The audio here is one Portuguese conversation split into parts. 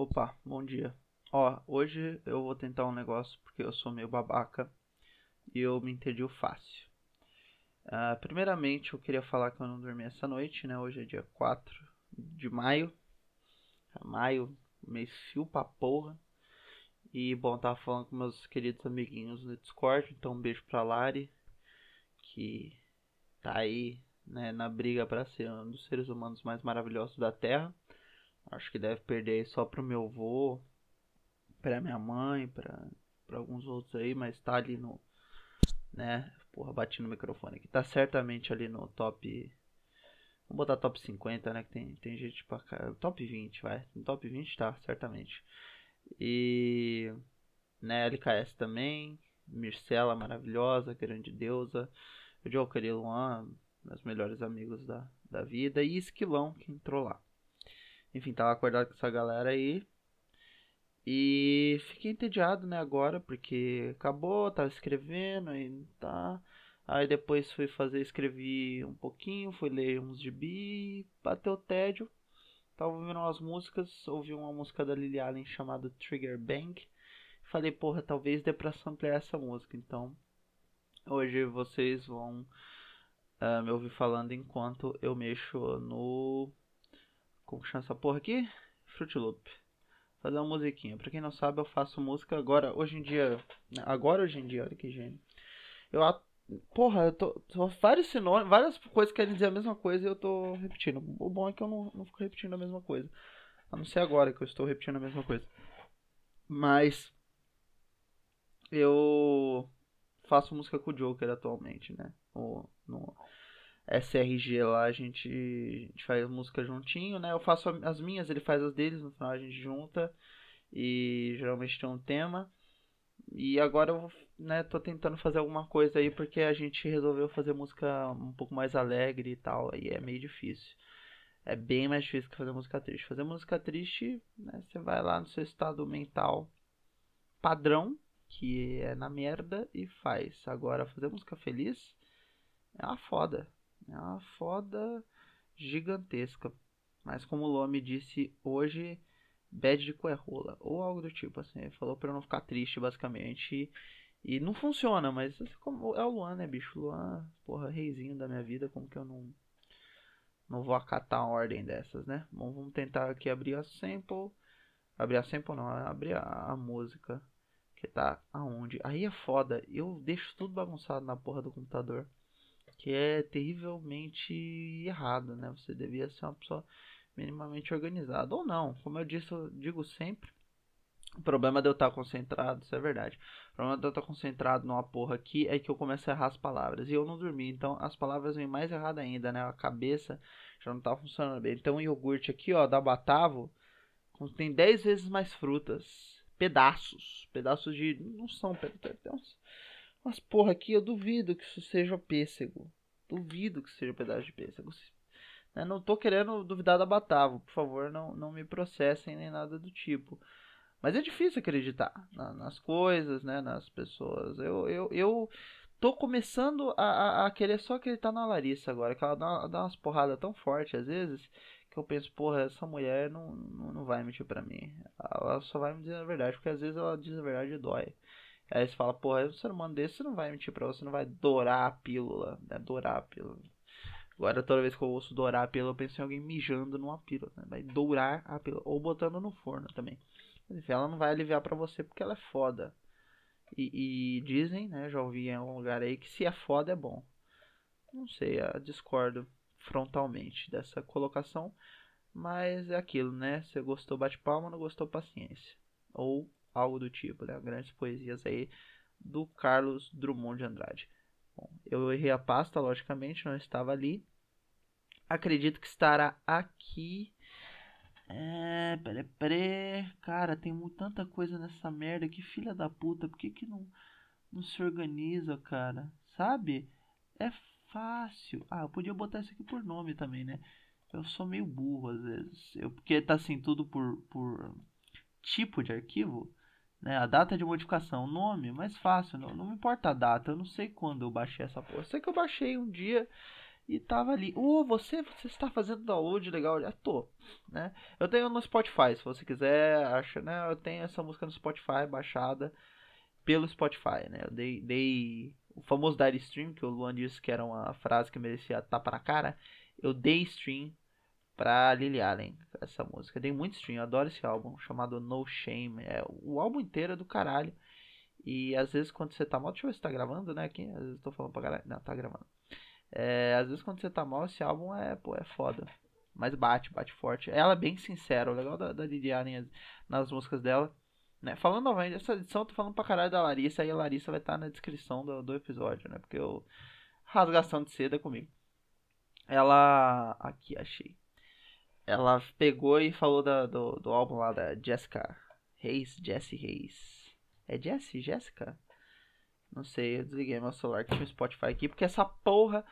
Opa, bom dia. Ó, hoje eu vou tentar um negócio porque eu sou meio babaca e eu me entendi fácil. Uh, primeiramente, eu queria falar que eu não dormi essa noite, né? Hoje é dia 4 de maio. Maio, mês fio pra porra. E, bom, tava falando com meus queridos amiguinhos no Discord, então um beijo pra Lari, que tá aí, né, na briga para ser um dos seres humanos mais maravilhosos da Terra. Acho que deve perder só pro meu avô, pra minha mãe, pra, pra alguns outros aí, mas tá ali no, né, porra, bati no microfone aqui, tá certamente ali no top Vamos botar top 50, né? Que tem, tem gente pra cá. Top 20, vai. No top 20 tá, certamente. E. Né, LKS também. Mircela maravilhosa, grande deusa. O Joker e Luan, meus melhores amigos da, da vida. E Esquilão, que entrou lá. Enfim, tava acordado com essa galera aí. E fiquei entediado, né, agora, porque acabou, tava escrevendo e tá. Aí depois fui fazer, escrevi um pouquinho, fui ler uns gibi, bateu tédio. Tava ouvindo umas músicas, ouvi uma música da Lily Allen chamada Trigger Bang. Falei, porra, talvez dê pra samplear essa música. Então, hoje vocês vão uh, me ouvir falando enquanto eu mexo no. Como chama essa porra aqui? Fruit Loop. Fazer uma musiquinha. Pra quem não sabe, eu faço música agora, hoje em dia. Né, agora, hoje em dia, olha que gênio. Eu Porra, eu tô. Vários sinônimos, várias coisas querem dizer a mesma coisa e eu tô repetindo. O bom é que eu não, não fico repetindo a mesma coisa. A não ser agora que eu estou repetindo a mesma coisa. Mas. Eu faço música com o Joker atualmente, né? O, no SRG lá a gente, a gente faz música juntinho, né? Eu faço as minhas, ele faz as deles, no final a gente junta. E geralmente tem um tema. E agora eu né, tô tentando fazer alguma coisa aí porque a gente resolveu fazer música um pouco mais alegre e tal, aí é meio difícil. É bem mais difícil que fazer música triste. Fazer música triste, né, você vai lá no seu estado mental padrão, que é na merda, e faz. Agora, fazer música feliz é uma foda. É uma foda gigantesca. Mas como o Lome disse hoje, bad de rola ou algo do tipo assim. Ele falou para eu não ficar triste, basicamente. E, e não funciona, mas assim, como é o Luan, né, bicho? Luan, porra, reizinho da minha vida, como que eu não não vou acatar uma ordem dessas, né? Bom, vamos tentar aqui abrir a sample. Abrir a sample não, abrir a, a música. Que tá aonde? Aí é foda. Eu deixo tudo bagunçado na porra do computador. Que é terrivelmente errado, né? Você devia ser uma pessoa minimamente organizado. Ou não, como eu disse, eu digo sempre. O problema de eu estar concentrado, isso é verdade. O problema de eu estar concentrado numa porra aqui é que eu começo a errar as palavras. E eu não dormi, então as palavras vêm mais erradas ainda, né? A cabeça já não tá funcionando bem. Então o iogurte aqui, ó, da Batavo, tem 10 vezes mais frutas. Pedaços. Pedaços de. Não são pedaços. Umas porra aqui, eu duvido que isso seja pêssego. Duvido que seja pedaço de pêssego. Eu não tô querendo duvidar da Batavo, por favor, não, não me processem nem nada do tipo. Mas é difícil acreditar na, nas coisas, né, nas pessoas. Eu, eu, eu tô começando a, a, a querer só acreditar na Larissa agora, que ela dá, dá umas porradas tão fortes às vezes, que eu penso, porra, essa mulher não, não, não vai mentir pra mim. Ela só vai me dizer a verdade, porque às vezes ela diz a verdade e dói. Aí você fala, porra, um ser humano desse não vai mentir pra você, não vai dourar a pílula, né? Dourar a pílula. Agora, toda vez que eu ouço dourar a pílula, eu penso em alguém mijando numa pílula. Né? Vai dourar a pílula. Ou botando no forno também. Enfim, ela não vai aliviar para você porque ela é foda. E, e, dizem, né? Já ouvi em algum lugar aí que se é foda é bom. Não sei, eu discordo frontalmente dessa colocação. Mas é aquilo, né? Se gostou, bate palma, não gostou, paciência. Ou algo do tipo, né? Grandes poesias aí do Carlos Drummond de Andrade. Bom, eu errei a pasta, logicamente, não estava ali. Acredito que estará aqui. É, peraí, peraí. Cara, tem tanta coisa nessa merda. Que filha da puta. Por que, que não, não se organiza, cara? Sabe? É fácil. Ah, eu podia botar isso aqui por nome também, né? Eu sou meio burro às vezes. Eu, porque tá assim, tudo por, por tipo de arquivo. Né, a data de modificação, nome, mais fácil, não, não me importa a data, eu não sei quando eu baixei essa porra. Eu sei que eu baixei um dia e tava ali. Ô, oh, você, você está fazendo download legal? Já tô, né? Eu tenho no Spotify, se você quiser, acha, né? Eu tenho essa música no Spotify baixada pelo Spotify, né? Eu dei, dei o famoso dar stream, que o Luan disse que era uma frase que merecia tapa na cara. Eu dei stream pra Lily Allen, essa música. Dei muito stream, eu adoro esse álbum, chamado No Shame. É, o álbum inteiro é do caralho. E às vezes quando você tá mal, deixa eu ver se tá gravando, né? Aqui, às vezes tô falando pra galera. Não, tá gravando. É, às vezes quando você tá mal, esse álbum é, pô, é foda. Mas bate, bate forte. Ela é bem sincera. O legal da, da Allen nas músicas dela. Né? Falando novamente, essa edição eu tô falando pra caralho da Larissa. E a Larissa vai estar tá na descrição do, do episódio, né? Porque eu. Rasgação de seda comigo. Ela. Aqui, achei ela pegou e falou da, do, do álbum lá da Jessica Reis, Jessie Reis. É Jessie? Jessica? Não sei, eu desliguei meu celular que tinha o Spotify aqui, porque essa porra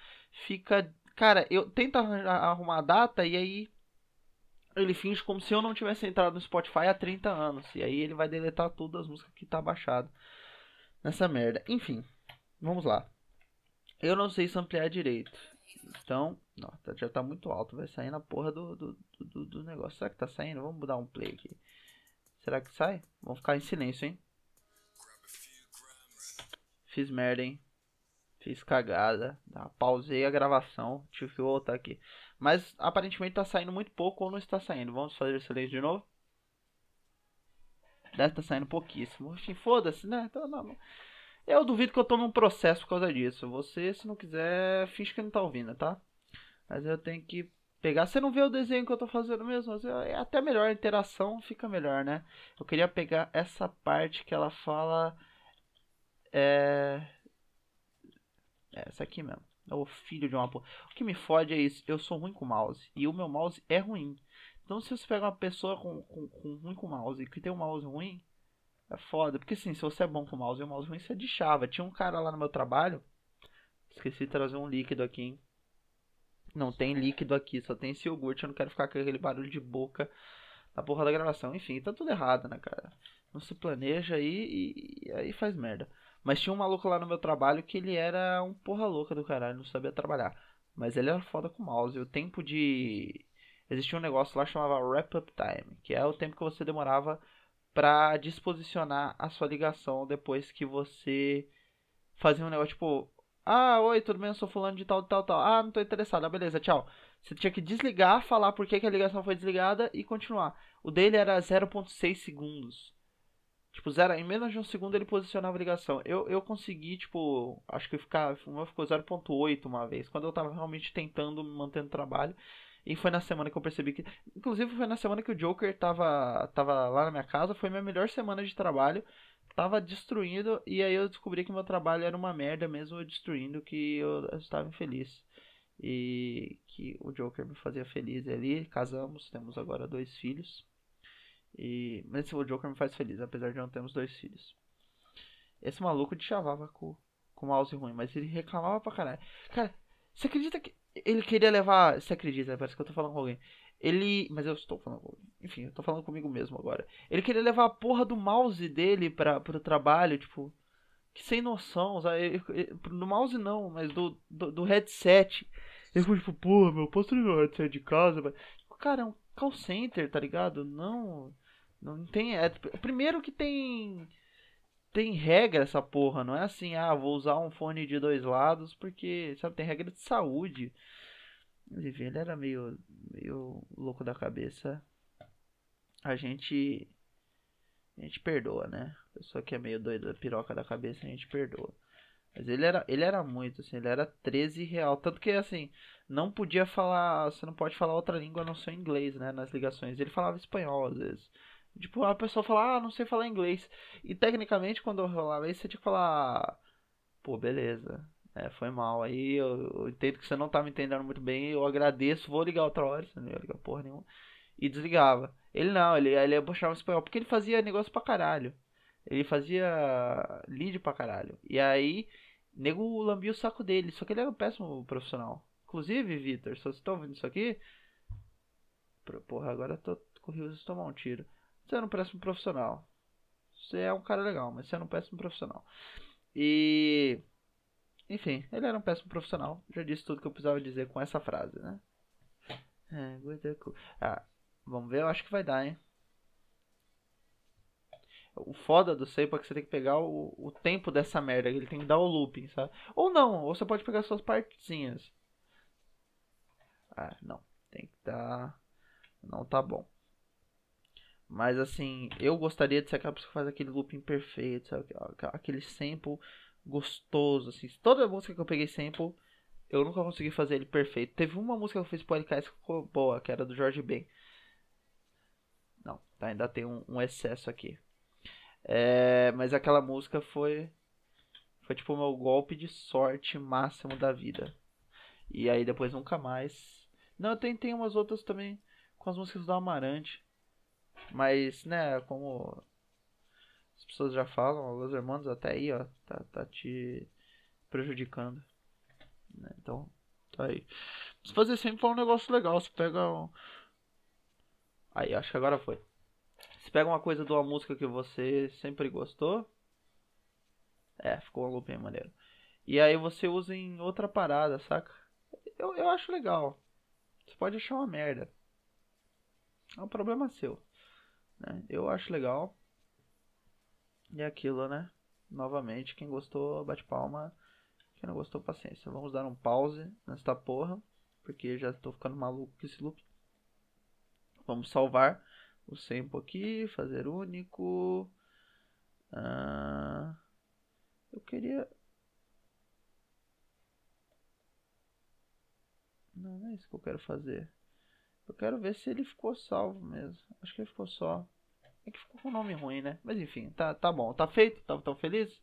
fica. Cara, eu tento arrumar a data e aí ele finge como se eu não tivesse entrado no Spotify há 30 anos. E aí ele vai deletar todas as músicas que tá baixado nessa merda. Enfim, vamos lá. Eu não sei se ampliar direito. Então, nossa, já tá muito alto, vai sair na porra do, do, do, do, negócio. Será que tá saindo? Vamos dar um play aqui. Será que sai? Vamos ficar em silêncio, hein? Fiz merda, hein? Fiz cagada. Pausei a gravação. Tive que voltar aqui. Mas aparentemente tá saindo muito pouco ou não está saindo. Vamos fazer silêncio de novo? Deve estar tá saindo pouquíssimo. Enfim, foda-se, né? Então, não. Eu duvido que eu tome um processo por causa disso. Você, se não quiser, finge que não tá ouvindo, tá? Mas eu tenho que pegar. Você não vê o desenho que eu tô fazendo mesmo? É até melhor, a interação fica melhor, né? Eu queria pegar essa parte que ela fala. É. é essa aqui mesmo. É o filho de uma. O que me fode é isso. Eu sou ruim com mouse. E o meu mouse é ruim. Então se você pega uma pessoa com, com, com ruim com mouse que tem um mouse ruim, é foda. Porque assim, se você é bom com mouse e o mouse ruim, você chava. Tinha um cara lá no meu trabalho. Esqueci de trazer um líquido aqui, hein? Não tem líquido aqui, só tem esse iogurte. Eu não quero ficar com aquele barulho de boca na porra da gravação. Enfim, tá tudo errado, né, cara? Não se planeja aí e, e aí faz merda. Mas tinha um maluco lá no meu trabalho que ele era um porra louca do caralho, não sabia trabalhar. Mas ele era foda com o mouse. E o tempo de. Existia um negócio lá que chamava Wrap Up Time, que é o tempo que você demorava para disposicionar a sua ligação depois que você fazia um negócio tipo ah, oi, tudo bem? Eu sou fulano de tal, tal, tal. Ah, não tô interessado. Ah, beleza, tchau. Você tinha que desligar, falar por que, que a ligação foi desligada e continuar. O dele era 0.6 segundos. Tipo, zero, em menos de um segundo ele posicionava a ligação. Eu, eu consegui, tipo, acho que ficar, o meu ficou 0.8 uma vez. Quando eu tava realmente tentando me manter no trabalho. E foi na semana que eu percebi que. Inclusive foi na semana que o Joker tava, tava lá na minha casa. Foi minha melhor semana de trabalho tava destruindo e aí eu descobri que meu trabalho era uma merda mesmo destruindo que eu, estava infeliz e que o Joker me fazia feliz ali casamos temos agora dois filhos e mas o Joker me faz feliz apesar de não termos dois filhos esse maluco te chamava com com mouse ruim mas ele reclamava pra caralho cara você acredita que ele queria levar você acredita parece que eu tô falando com alguém ele. Mas eu estou falando. Enfim, eu tô falando comigo mesmo agora. Ele queria levar a porra do mouse dele pra, pro trabalho, tipo. Que sem noção, sabe? Mouse não, mas do, do, do headset. Ele ficou tipo, pô, meu, posso levar o headset de casa? Mas... Cara, é um call center, tá ligado? Não. Não tem. É, primeiro que tem. Tem regra essa porra, não é assim, ah, vou usar um fone de dois lados porque, sabe, tem regra de saúde. Ele era meio, meio louco da cabeça. A gente. A gente perdoa, né? Pessoa que é meio doida, piroca da cabeça, a gente perdoa. Mas ele era, ele era muito, assim, ele era 13 real. Tanto que, assim, não podia falar. Você não pode falar outra língua a não ser inglês, né? Nas ligações. Ele falava espanhol, às vezes. Tipo, a pessoa fala, ah, não sei falar inglês. E tecnicamente, quando eu rolava isso, você tinha que falar. Pô, beleza. É, foi mal. Aí eu, eu, entendo que você não tá me entendendo muito bem. Eu agradeço, vou ligar outra hora. Você não ia ligar porra nenhuma. E desligava. Ele não, ele, ele puxava o espanhol. Porque ele fazia negócio pra caralho. Ele fazia lead pra caralho. E aí, nego lambia o saco dele. Só que ele era um péssimo profissional. Inclusive, Vitor, se você tá ouvindo isso aqui. Porra, agora eu tô com risco de tomar um tiro. Você é um péssimo profissional. Você é um cara legal, mas você é um péssimo profissional. E Enfim, ele era um péssimo profissional. Já disse tudo que eu precisava dizer com essa frase, né? É, ah, vamos ver, eu acho que vai dar, hein? O foda do Seipo é que você tem que pegar o, o tempo dessa merda. Ele tem que dar o looping, sabe? Ou não, ou você pode pegar suas partezinhas. Ah, não. Tem que dar. Não tá bom. Mas assim, eu gostaria de ser aquela pessoa que faz aquele looping perfeito, sabe? Aquele sample gostoso, assim. Toda música que eu peguei sample, eu nunca consegui fazer ele perfeito. Teve uma música que eu fiz LKS que ficou boa, que era do Jorge Ben. Não, tá, ainda tem um, um excesso aqui. É, mas aquela música foi. Foi tipo o meu golpe de sorte máximo da vida. E aí depois nunca mais. Não, tem, tem umas outras também com as músicas do Amarante. Mas, né, como as pessoas já falam, os irmãos até aí, ó, tá, tá te prejudicando. Né? Então, tá aí. Se fazer sempre foi um negócio legal. Você pega um... Aí, acho que agora foi. Você pega uma coisa de uma música que você sempre gostou. É, ficou um looping maneiro. E aí você usa em outra parada, saca? Eu, eu acho legal. Você pode achar uma merda. É um problema seu. Né? Eu acho legal. E é aquilo, né? Novamente, quem gostou, bate palma. Quem não gostou, paciência. Vamos dar um pause nesta porra. Porque já estou ficando maluco com esse loop. Vamos salvar o sample aqui. Fazer único. Ah, eu queria. Não, não é isso que eu quero fazer. Eu quero ver se ele ficou salvo mesmo. Acho que ele ficou só. É que ficou com nome ruim, né? Mas enfim, tá, tá bom. Tá feito? Tá tão feliz?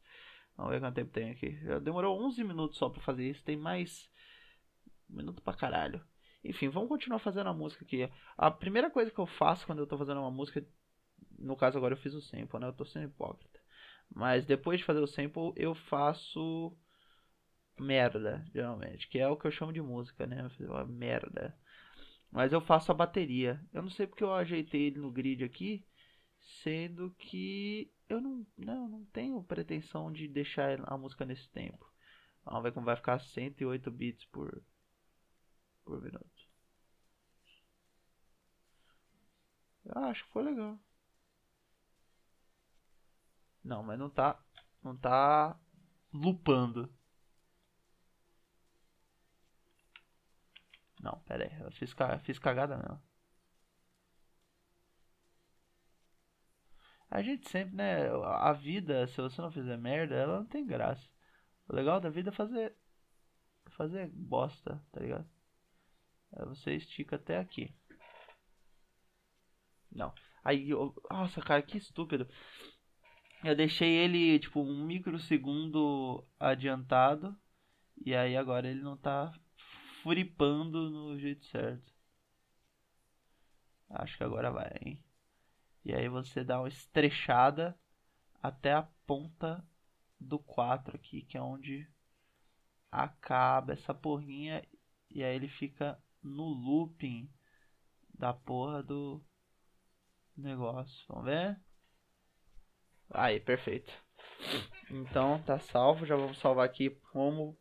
Vamos ver quanto tempo tem aqui. Já demorou 11 minutos só pra fazer isso. Tem mais. Minuto pra caralho. Enfim, vamos continuar fazendo a música aqui. A primeira coisa que eu faço quando eu tô fazendo uma música. No caso agora eu fiz o sample, né? Eu tô sendo hipócrita. Mas depois de fazer o sample, eu faço. Merda, geralmente. Que é o que eu chamo de música, né? Uma merda. Mas eu faço a bateria. Eu não sei porque eu ajeitei ele no grid aqui. Sendo que eu não, não, não tenho pretensão de deixar a música nesse tempo. Vamos ver como vai ficar 108 bits por, por minuto. Eu acho que foi legal. Não, mas não tá. Não tá lupando. Não, pera aí. Eu fiz, fiz cagada mesmo. A gente sempre, né? A vida, se você não fizer merda, ela não tem graça. O legal da vida é fazer. Fazer bosta, tá ligado? Aí você estica até aqui. Não. Aí, eu, nossa, cara, que estúpido. Eu deixei ele, tipo, um microsegundo adiantado. E aí agora ele não tá furipando no jeito certo. Acho que agora vai, hein? E aí você dá uma estrechada até a ponta do 4 aqui, que é onde acaba essa porrinha. E aí ele fica no looping da porra do negócio. Vamos ver? Aí, perfeito. Então tá salvo. Já vamos salvar aqui como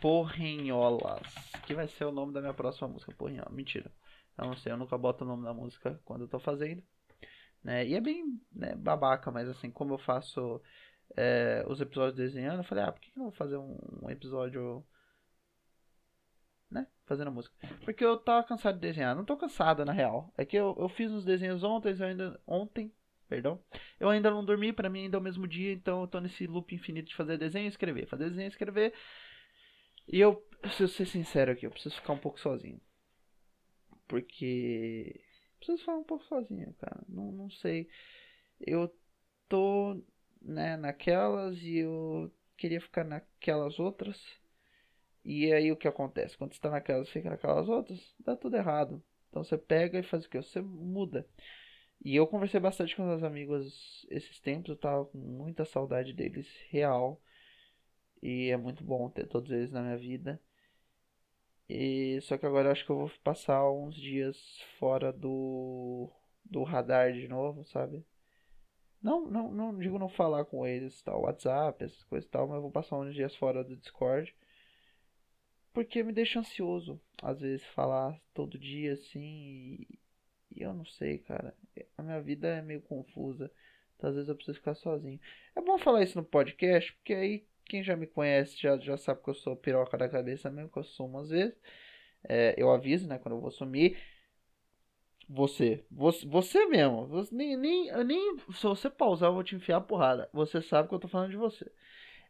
Porrinholas. Que vai ser o nome da minha próxima música. Porrinhola. Mentira. Eu não sei, eu nunca boto o nome da música quando eu tô fazendo. Né? E é bem né, babaca, mas assim, como eu faço é, os episódios desenhando, eu falei, ah, por que, eu vou fazer um, um episódio né? Fazendo música. Porque eu tava cansado de desenhar. Não tô cansado, na real. É que eu, eu fiz uns desenhos ontem, eu ainda. Ontem, perdão. Eu ainda não dormi, para mim ainda é o mesmo dia, então eu tô nesse loop infinito de fazer desenho e escrever. Fazer desenho e escrever. E eu preciso ser sincero aqui, eu preciso ficar um pouco sozinho. Porque preciso falar um pouco sozinho, cara. Não, não sei. Eu tô né, naquelas e eu queria ficar naquelas outras. E aí o que acontece? Quando você tá naquelas e fica naquelas outras, dá tudo errado. Então você pega e faz o que? Você muda. E eu conversei bastante com meus amigos esses tempos, eu tava com muita saudade deles, real. E é muito bom ter todos eles na minha vida. E só que agora eu acho que eu vou passar uns dias fora do do radar de novo, sabe? Não, não, não digo não falar com eles, tal, WhatsApp, essas coisas e tal, mas eu vou passar uns dias fora do Discord. Porque me deixa ansioso, às vezes, falar todo dia assim. E, e eu não sei, cara. A minha vida é meio confusa. Então, às vezes eu preciso ficar sozinho. É bom falar isso no podcast, porque aí quem já me conhece já, já sabe que eu sou piroca da cabeça mesmo, que eu sou umas vezes. É, eu aviso, né, quando eu vou sumir. Você, você, você mesmo, você, nem, nem, nem, se você pausar eu vou te enfiar a porrada. Você sabe que eu tô falando de você.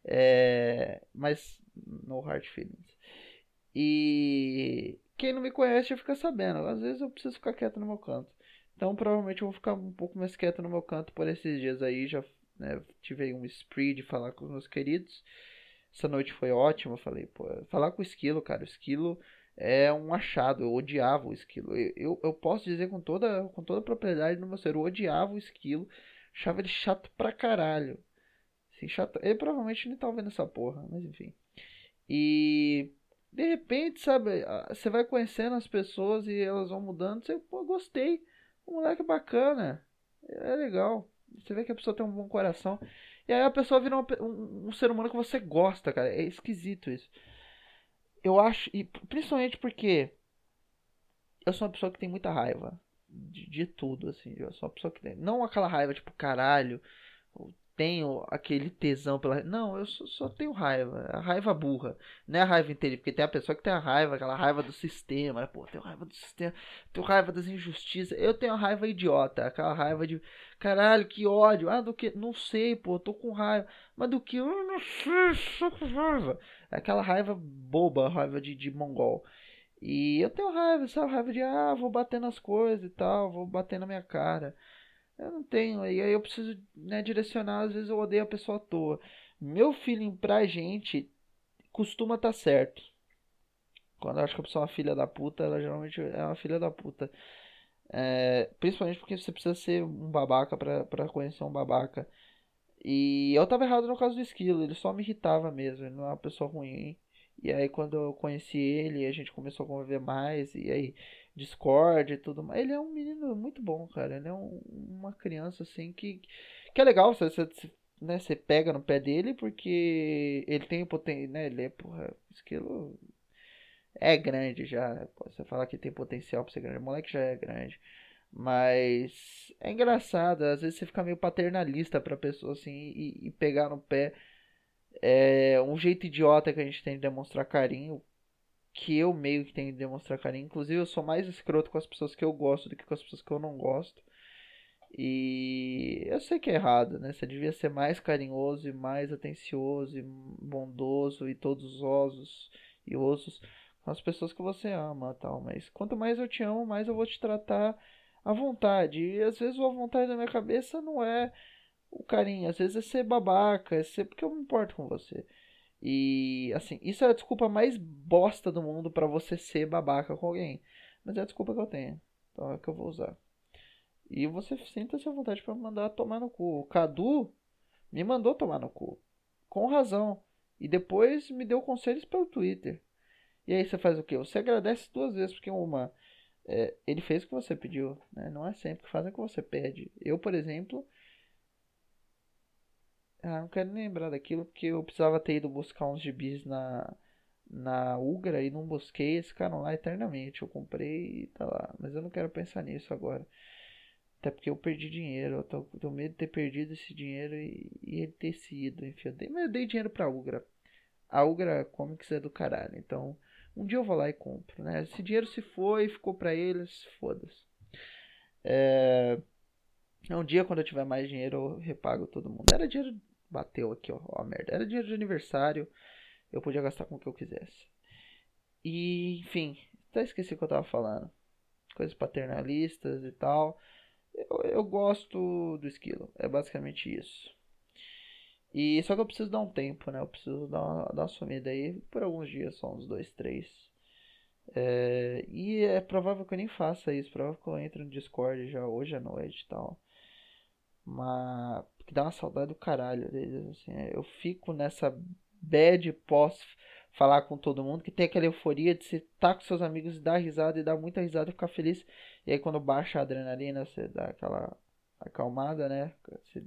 É, mas, no hard feelings. E quem não me conhece já fica sabendo. Às vezes eu preciso ficar quieto no meu canto. Então provavelmente eu vou ficar um pouco mais quieto no meu canto por esses dias aí. Já né, tive um spree de falar com os meus queridos. Essa noite foi ótima. Falei, pô, falar com o Esquilo, cara. O Esquilo é um achado. Eu odiava o Esquilo. Eu, eu, eu posso dizer com toda, com toda propriedade no meu ser. Eu odiava o Esquilo. Achava ele chato pra caralho. Assim, chato. Ele provavelmente nem tá vendo essa porra, mas enfim. E de repente, sabe, você vai conhecendo as pessoas e elas vão mudando. Você, pô, gostei um moleque bacana. É legal. Você vê que a pessoa tem um bom coração. E aí a pessoa vira um, um, ser humano que você gosta, cara. É esquisito isso. Eu acho. E principalmente porque eu sou uma pessoa que tem muita raiva. De, de tudo, assim. Eu sou uma pessoa que tem. Não aquela raiva, tipo, caralho tenho aquele tesão pela. Não, eu só, só, tenho raiva. A raiva burra. Não é a raiva inteira. Porque tem a pessoa que tem a raiva, aquela raiva do sistema. Né? Pô, tenho raiva do sistema. Tenho raiva das injustiças. Eu tenho a raiva idiota. Aquela raiva de. Caralho, que ódio. Ah, do que? Não sei, pô, tô com raiva. Mas do que? Eu não sei, tô com raiva. Aquela raiva boba, raiva de, de mongol. E eu tenho raiva, sabe? Raiva de, ah, vou bater nas coisas e tal, vou bater na minha cara. Eu não tenho. E aí eu preciso né, direcionar. Às vezes eu odeio a pessoa à toa. Meu feeling pra gente costuma tá certo. Quando eu acho que a pessoa é uma filha da puta, ela geralmente é uma filha da puta. É, principalmente porque você precisa ser um babaca pra, pra conhecer um babaca. E eu tava errado no caso do esquilo, ele só me irritava mesmo, ele não é uma pessoa ruim. E aí quando eu conheci ele, a gente começou a conviver mais, e aí Discord e tudo mais. Ele é um menino muito bom, cara. Ele é um, uma criança assim que, que é legal. Você, você, né, você pega no pé dele porque ele tem potencial. Né, ele é, porra, esquilo é grande já. Você falar que tem potencial pra ser grande. O moleque já é grande. Mas é engraçado. Às vezes você fica meio paternalista pra pessoa assim e, e pegar no pé. É um jeito idiota que a gente tem de demonstrar carinho que eu meio que tenho que demonstrar carinho. Inclusive, eu sou mais escroto com as pessoas que eu gosto do que com as pessoas que eu não gosto. E eu sei que é errado, né? Você devia ser mais carinhoso e mais atencioso e bondoso e todos os osos e ossos com as pessoas que você ama, tal. Mas quanto mais eu te amo, mais eu vou te tratar à vontade. E às vezes a vontade da minha cabeça não é o carinho, às vezes é ser babaca, é ser porque eu me importo com você. E assim, isso é a desculpa mais bosta do mundo para você ser babaca com alguém. Mas é a desculpa que eu tenho. Então é que eu vou usar. E você sinta-se à vontade para mandar tomar no cu. O Cadu me mandou tomar no cu. Com razão. E depois me deu conselhos pelo Twitter. E aí você faz o quê? Você agradece duas vezes, porque uma. É, ele fez o que você pediu. Né? Não é sempre que fazem o que você pede. Eu, por exemplo, ah, não quero nem lembrar daquilo porque eu precisava ter ido buscar uns gibis na, na Ugra e não busquei. Eles ficaram lá eternamente. Eu comprei e tá lá. Mas eu não quero pensar nisso agora. Até porque eu perdi dinheiro. Eu tô, tenho medo de ter perdido esse dinheiro e, e ele ter sido. Enfim, eu dei, mas eu dei dinheiro pra Ugra. A Ugra Comics é do caralho. Então, um dia eu vou lá e compro. Né? Esse dinheiro se foi, ficou pra eles, foda-se. É... Um dia, quando eu tiver mais dinheiro, eu repago todo mundo. Era dinheiro Bateu aqui, ó. Ó, merda. Era dinheiro de aniversário. Eu podia gastar com o que eu quisesse. E, enfim. Até esqueci o que eu tava falando. Coisas paternalistas e tal. Eu, eu gosto do esquilo. É basicamente isso. E só que eu preciso dar um tempo, né? Eu preciso dar uma, dar uma sumida aí por alguns dias, só uns dois, três. É, e é provável que eu nem faça isso. Provável que eu entre no Discord já hoje à noite e tal. Mas que dá uma saudade do caralho assim. É, eu fico nessa bad pós falar com todo mundo, que tem aquela euforia de você estar tá com seus amigos e dar risada e dar muita risada e ficar feliz. E aí quando baixa a adrenalina, você dá aquela acalmada, né? Você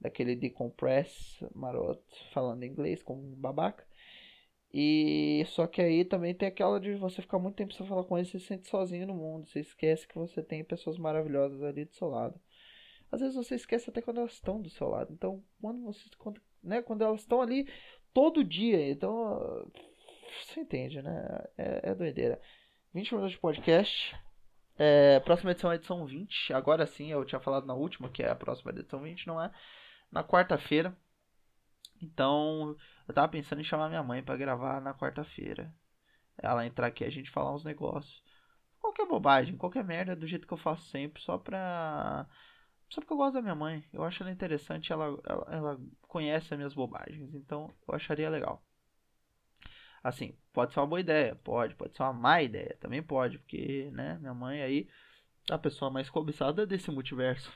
daquele decompress maroto, falando inglês como um babaca. E só que aí também tem aquela de você ficar muito tempo sem falar com ele, você se sente sozinho no mundo, você esquece que você tem pessoas maravilhosas ali do seu lado. Às vezes você esquece até quando elas estão do seu lado. Então, quando você quando, né, quando elas estão ali todo dia, então você entende, né? É, é doideira. 20 minutos de podcast. É, próxima edição é edição 20. Agora sim, eu tinha falado na última, que é a próxima edição 20, não é? Na quarta-feira. Então, eu tava pensando em chamar minha mãe para gravar na quarta-feira. Ela entrar aqui e a gente falar uns negócios. Qualquer bobagem, qualquer merda, do jeito que eu faço sempre, só pra. Só porque eu gosto da minha mãe. Eu acho ela interessante, ela, ela, ela conhece as minhas bobagens. Então, eu acharia legal. Assim, pode ser uma boa ideia, pode, pode ser uma má ideia, também pode, porque, né, minha mãe aí a pessoa mais cobiçada desse multiverso.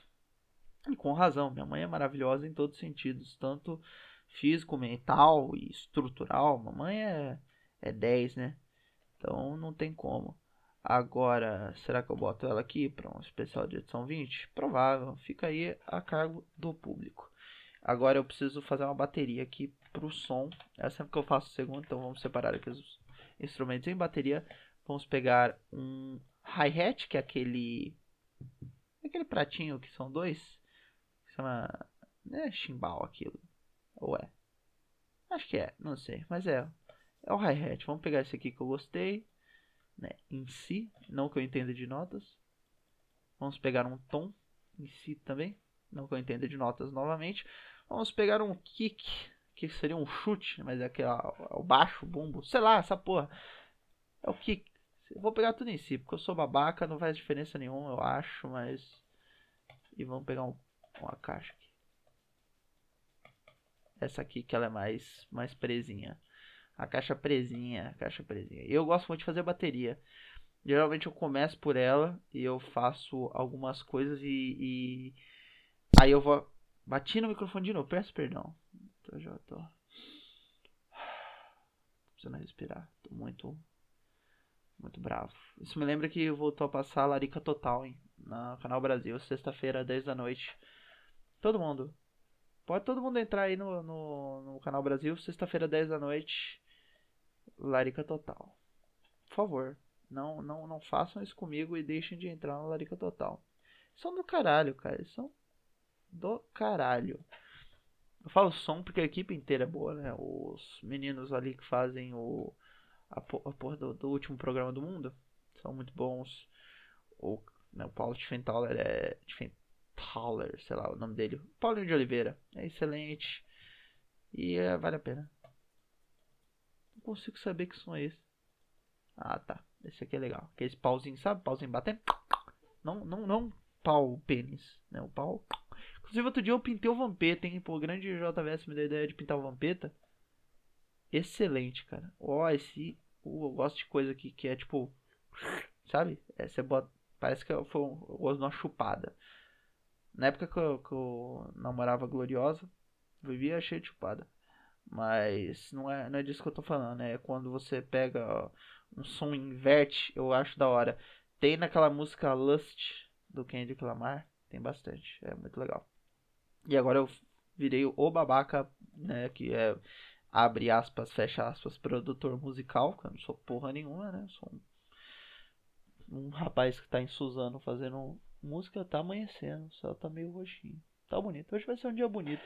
E com razão, minha mãe é maravilhosa em todos os sentidos, tanto físico, mental e estrutural. Mamãe é, é 10, né? Então não tem como. Agora, será que eu boto ela aqui para um especial de edição 20? Provável, fica aí a cargo do público. Agora eu preciso fazer uma bateria aqui para o som. É sempre que eu faço o segundo, então vamos separar aqui os instrumentos em bateria. Vamos pegar um hi-hat, que é aquele aquele pratinho que são dois, que chama né, chimbal aquilo. Ou é? Acho que é, não sei, mas é. É o hi-hat. Vamos pegar esse aqui que eu gostei, né, em si, não que eu entenda de notas. Vamos pegar um tom em si também, não que eu entenda de notas novamente. Vamos pegar um kick, que seria um chute, mas é aquele, o baixo, o bumbo, sei lá, essa porra. É o kick. Vou pegar tudo em si, porque eu sou babaca, não faz diferença nenhuma, eu acho, mas. E vamos pegar um, uma caixa aqui. Essa aqui que ela é mais, mais presinha. A caixa presinha, a caixa presinha. Eu gosto muito de fazer bateria. Geralmente eu começo por ela e eu faço algumas coisas e, e... aí eu vou bati no microfone de novo, peço perdão. Eu já tô precisando respirar. Tô muito muito bravo. Isso me lembra que voltou a passar a Larica Total, hein? Na Canal Brasil, sexta-feira, 10 da noite. Todo mundo, Pode todo mundo entrar aí no, no, no Canal Brasil, sexta-feira, 10 da noite. Larica Total. Por favor, não, não, não façam isso comigo e deixem de entrar no Larica Total. São do caralho, cara. Eles são do caralho. Eu falo som porque a equipe inteira é boa, né? Os meninos ali que fazem o a, a porra do, do último programa do mundo são muito bons. O, né, o Paulo Tiffenthaler é. Haller, sei lá o nome dele. Paulinho de Oliveira. É excelente. E é, vale a pena. Consigo saber que som é esse. Ah, tá. Esse aqui é legal. Aquele pauzinho, sabe? Pauzinho batendo. Não, não, não pau pênis, né? O pau. Inclusive, outro dia eu pintei o Vampeta, hein? Pô, o grande JVS me deu a ideia de pintar o Vampeta. Excelente, cara. Ó, oh, esse. Uh, eu gosto de coisa aqui que é tipo. Sabe? É, bota. Parece que foi uma chupada. Na época que eu, que eu namorava Gloriosa, vivia cheio de chupada. Mas não é, não é disso que eu tô falando? É quando você pega um som inverte, eu acho da hora. Tem naquela música Lust do Kendrick Lamar, tem bastante, é muito legal. E agora eu virei o babaca, né? Que é abre aspas, fecha aspas, produtor musical, que eu não sou porra nenhuma, né? Sou um, um rapaz que tá em Suzano fazendo música tá amanhecendo, o céu tá meio roxinho. Tá bonito. Hoje vai ser um dia bonito.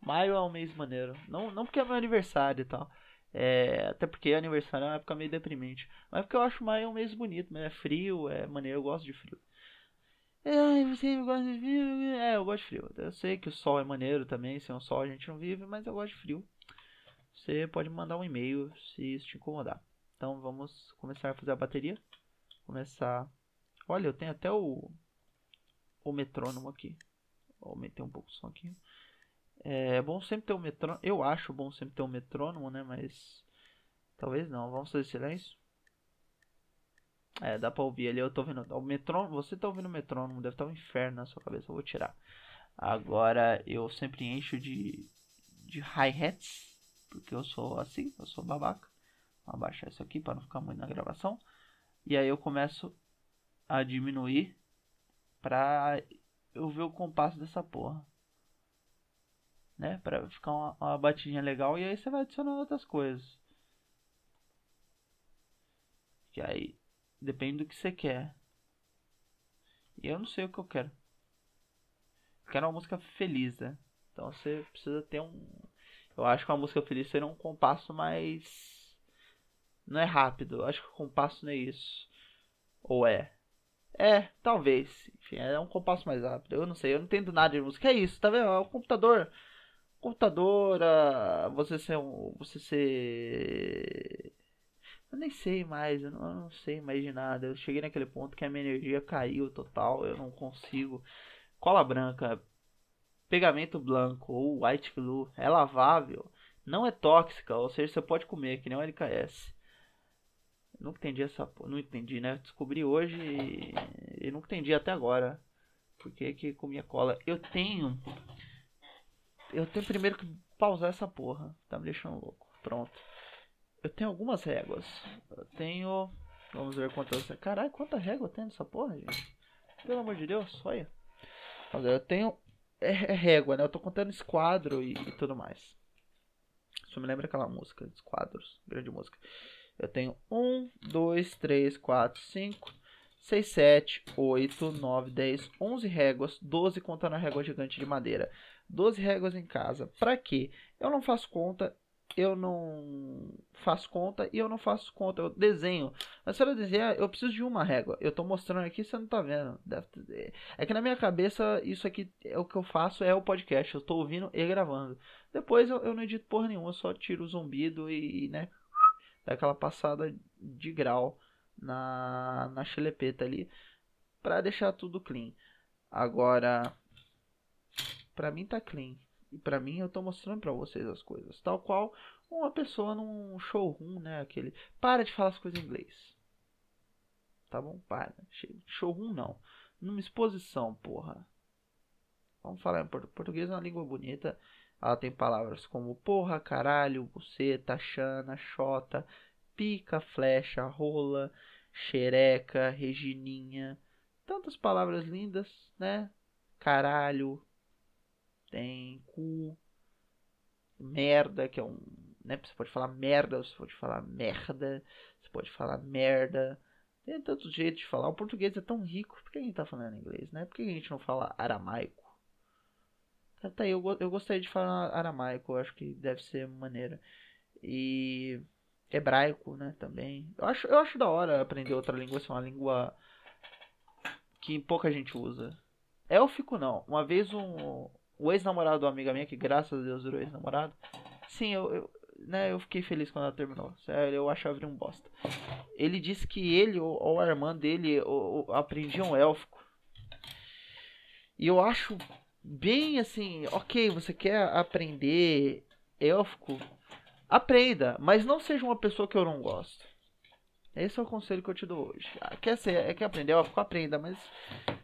Maio é um mês maneiro. Não, não porque é meu aniversário e tal. É, até porque aniversário é uma época meio deprimente. Mas porque eu acho maio um mês bonito. Né? É frio, é maneiro, eu gosto de frio. Ai, você gosta de frio? É, eu gosto de frio. Eu sei que o sol é maneiro também. Sem o sol a gente não vive, mas eu gosto de frio. Você pode mandar um e-mail se isso te incomodar. Então vamos começar a fazer a bateria. Começar. Olha, eu tenho até o o metrônomo aqui. Vou aumentar um pouco o som aqui. É bom sempre ter um metrônomo. Eu acho bom sempre ter um metrônomo, né? Mas talvez não. Vamos fazer silêncio. É, dá pra ouvir ali. Eu tô vendo. O metrônomo. Você tá ouvindo o metrônomo. Deve estar um inferno na sua cabeça. Eu vou tirar. Agora eu sempre encho de, de hi-hats. Porque eu sou assim. Eu sou babaca. Vou abaixar isso aqui para não ficar muito na gravação. E aí eu começo a diminuir pra eu ver o compasso dessa porra. Né? Pra ficar uma, uma batidinha legal. E aí você vai adicionando outras coisas. Que aí depende do que você quer. E eu não sei o que eu quero. Eu quero uma música feliz, né? Então você precisa ter um. Eu acho que uma música feliz seria um compasso mais. Não é rápido. Eu acho que o compasso não é isso. Ou é? É, talvez. Enfim, é um compasso mais rápido. Eu não sei, eu não entendo nada de música. É isso, tá vendo? É o computador. Computadora, você ser um. Você ser. Eu nem sei mais, eu não, eu não, sei mais de nada. Eu cheguei naquele ponto que a minha energia caiu total, eu não consigo. Cola branca, pegamento branco ou white glue é lavável, não é tóxica, ou seja, você pode comer, que nem o LKS. Não entendi essa. Não entendi, né? Descobri hoje e, e não entendi até agora. Por que, que comia cola? Eu tenho. Eu tenho primeiro que pausar essa porra. Tá me deixando louco. Pronto. Eu tenho algumas réguas. Eu tenho. Vamos ver quantas. Caralho, quanta régua tem nessa porra, gente? Pelo amor de Deus, olha. Eu tenho. É, é régua, né? Eu tô contando esquadro e, e tudo mais. Isso me lembra aquela música, Esquadros, grande música. Eu tenho 1, 2, 3, 4, 5, 6, 7, 8, 9, 10, 11 réguas, 12 contando a régua gigante de madeira. 12 réguas em casa. Para quê? Eu não faço conta, eu não faço conta e eu não faço conta, eu desenho. Mas se eu desenhar, eu preciso de uma régua. Eu tô mostrando aqui, você não tá vendo. É que na minha cabeça, isso aqui é o que eu faço, é o podcast. Eu tô ouvindo e gravando. Depois eu, eu não edito porra nenhuma, só tiro o zumbido e, né, daquela passada de grau na, na chelepeta ali para deixar tudo clean. Agora, para mim tá clean. E para mim eu tô mostrando para vocês as coisas. Tal qual uma pessoa num showroom, né? Aquele. Para de falar as coisas em inglês. Tá bom? Para. Showroom não. Numa exposição, porra. Vamos falar em português é uma língua bonita. Ela tem palavras como porra, caralho, buceta, chana, xota, pica, flecha, rola, xereca, regininha. Tantas palavras lindas, né? Caralho, tem cu, merda, que é um. Né? Você pode falar merda, você pode falar merda, você pode falar merda. Tem tantos jeitos de falar. O português é tão rico, por que a gente tá falando inglês, né? Por que a gente não fala aramaico? Tá aí, eu, eu gostaria de falar aramaico, eu acho que deve ser maneira. E hebraico, né, também. Eu acho, eu acho da hora aprender outra língua, assim, uma língua que pouca gente usa. Élfico não. Uma vez um o ex-namorado da amiga minha, que graças a Deus virou ex-namorado. Sim, eu, eu, né, eu fiquei feliz quando ela terminou. Sério, eu achava ele um bosta. Ele disse que ele ou, ou a irmã dele ou, ou, aprendiam élfico. E eu acho bem assim, ok, você quer aprender élfico, aprenda, mas não seja uma pessoa que eu não gosto. Esse é o conselho que eu te dou hoje. Ah, quer, ser, quer aprender élfico? Aprenda, mas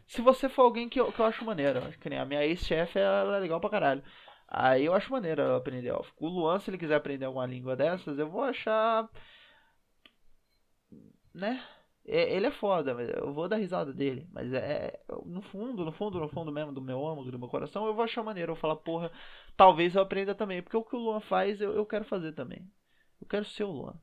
se você for alguém que eu, que eu acho maneiro, que nem a minha ex-chefe, ela é legal pra caralho. Aí eu acho maneiro aprender élfico. O Luan, se ele quiser aprender alguma língua dessas, eu vou achar. Né? Ele é foda, eu vou dar risada dele. Mas é. No fundo, no fundo, no fundo mesmo do meu âmago, do meu coração, eu vou achar maneiro. Eu vou falar, porra, talvez eu aprenda também. Porque o que o Luan faz, eu, eu quero fazer também. Eu quero ser o Luan.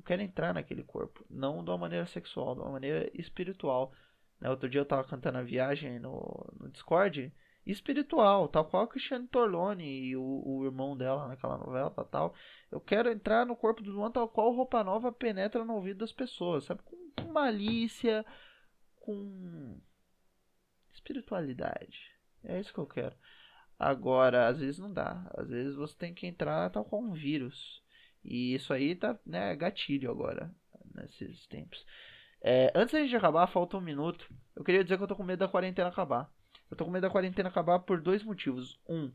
Eu quero entrar naquele corpo. Não de uma maneira sexual, de uma maneira espiritual. Né? Outro dia eu tava cantando a viagem no, no Discord. Espiritual, tal qual a Cristiane Torlone e o, o irmão dela naquela novela tal. Eu quero entrar no corpo do Luan tal qual roupa nova penetra no ouvido das pessoas, sabe? Com malícia, com espiritualidade. É isso que eu quero. Agora, às vezes não dá. Às vezes você tem que entrar tal qual um vírus. E isso aí tá, né, gatilho agora, nesses tempos. É, antes da gente acabar, falta um minuto. Eu queria dizer que eu tô com medo da quarentena acabar. Eu tô com medo da quarentena acabar por dois motivos. Um,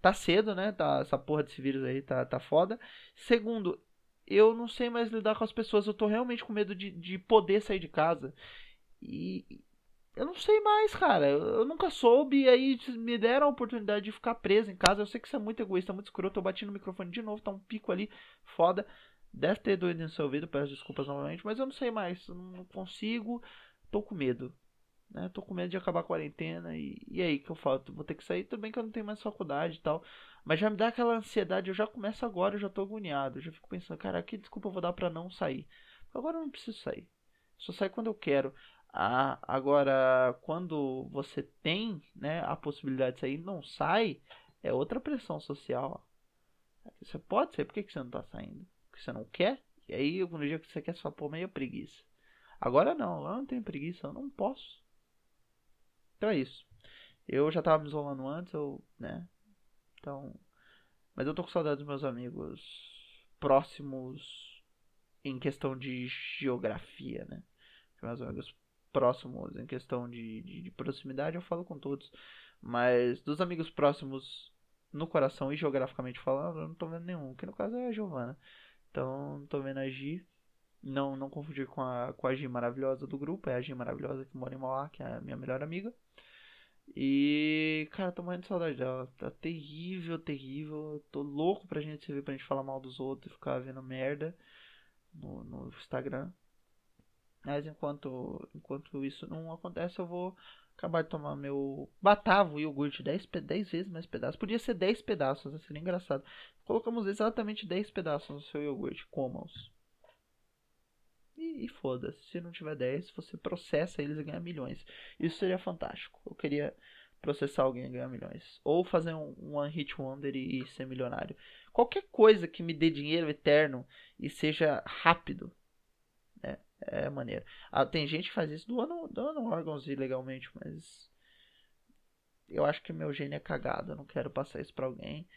tá cedo, né? Tá, essa porra desse vírus aí tá, tá foda. Segundo, eu não sei mais lidar com as pessoas. Eu tô realmente com medo de, de poder sair de casa. E eu não sei mais, cara. Eu, nunca soube. E aí me deram a oportunidade de ficar preso em casa. Eu sei que isso é muito egoísta, muito escroto. Eu bati no microfone de novo, tá um pico ali, foda. Deve ter doido no seu ouvido, peço desculpas novamente, mas eu não sei mais. Não consigo. Tô com medo. né? Tô com medo de acabar a quarentena e, e aí que eu falo, vou ter que sair, tudo bem que eu não tenho mais faculdade e tal, mas já me dá aquela ansiedade, eu já começo agora, eu já tô agoniado, eu já fico pensando, cara, que desculpa eu vou dar para não sair? Agora eu não preciso sair. Só saio quando eu quero. Ah, agora, quando você tem né, a possibilidade de sair e não sai, é outra pressão social. Você pode sair, por que, que você não tá saindo? Porque você não quer? E aí, no dia que você quer, você fala, pô, meio preguiça. Agora não, eu não tenho preguiça, eu não posso. Então é isso. Eu já tava me isolando antes, eu, né? Então. Mas eu tô com saudade dos meus amigos próximos em questão de geografia, né? Meus amigos próximos em questão de, de, de proximidade eu falo com todos. Mas dos amigos próximos no coração e geograficamente falando, eu não tô vendo nenhum. Que no caso é a Giovana. Então, tô vendo a Gi. Não, não confundir com a, com a Gi maravilhosa do grupo. É a Gi maravilhosa que mora em Mauá, que é a minha melhor amiga. E, cara, tô morrendo de saudade dela. Tá terrível, terrível. Tô louco pra gente se ver, pra gente falar mal dos outros e ficar vendo merda no, no Instagram. Mas enquanto, enquanto isso não acontece, eu vou acabar de tomar meu batavo iogurte 10, 10 vezes mais pedaços. Podia ser 10 pedaços, assim, seria engraçado. Colocamos exatamente 10 pedaços no seu iogurte, comam-os. E, e foda-se, se não tiver 10, você processa eles e ganha milhões. Isso seria fantástico. Eu queria processar alguém e ganhar milhões. Ou fazer um, um One Hit Wonder e, e ser milionário. Qualquer coisa que me dê dinheiro eterno e seja rápido. É, maneiro. Ah, tem gente que faz isso doando, doando órgãos ilegalmente, mas. Eu acho que meu gênio é cagado. Eu não quero passar isso pra alguém.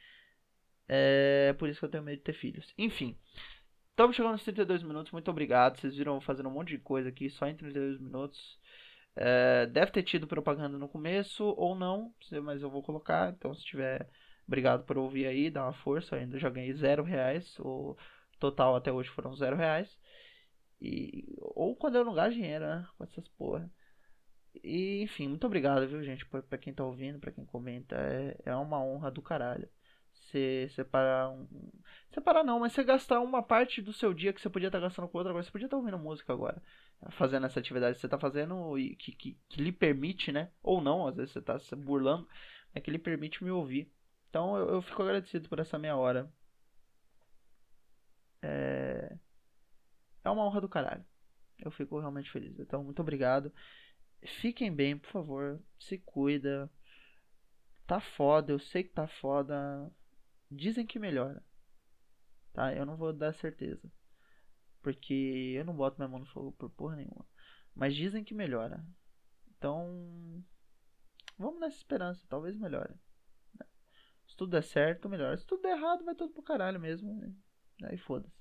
É por isso que eu tenho medo de ter filhos. Enfim. Estamos chegando nos 32 minutos, muito obrigado. Vocês viram fazendo um monte de coisa aqui só em 32 minutos. É, deve ter tido propaganda no começo ou não, mas eu vou colocar. Então, se tiver, obrigado por ouvir aí, dá uma força. Eu ainda já ganhei zero reais. O total até hoje foram zero reais. E, ou quando eu não gasto dinheiro, né? Com essas porra. E, enfim, muito obrigado, viu, gente? Pra, pra quem tá ouvindo, pra quem comenta. É, é uma honra do caralho você separar um. Separar não, mas você gastar uma parte do seu dia que você podia estar gastando com outra coisa. Você podia estar ouvindo música agora. Fazendo essa atividade que você está fazendo e que, que, que, lhe permite, né? Ou não, às vezes você está se burlando, é que lhe permite me ouvir. Então eu, eu fico agradecido por essa meia hora. É... é uma honra do caralho. Eu fico realmente feliz. Então, muito obrigado. Fiquem bem, por favor. Se cuida. Tá foda, eu sei que tá foda. Dizem que melhora. Tá? Eu não vou dar certeza. Porque eu não boto minha mão no fogo por porra nenhuma. Mas dizem que melhora. Então. Vamos nessa esperança. Talvez melhore. Se tudo der certo, melhora. Se tudo der errado, vai tudo pro caralho mesmo. Né? Aí foda-se.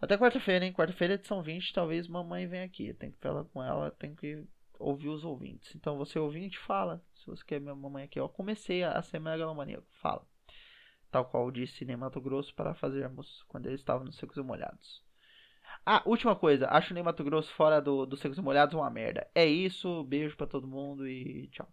Até quarta-feira, hein? Quarta-feira, edição 20. Talvez mamãe venha aqui. Tem que falar com ela. Tem que ouvir os ouvintes. Então você ouvinte, fala. Se você quer minha mamãe aqui. Eu comecei a ser megalomaníaco. Fala tal qual disse Ney Mato Grosso, para fazermos quando ele estava nos Secos e Molhados. Ah, última coisa, acho o Ney Mato Grosso fora do, dos Secos e Molhados uma merda. É isso, beijo para todo mundo e tchau.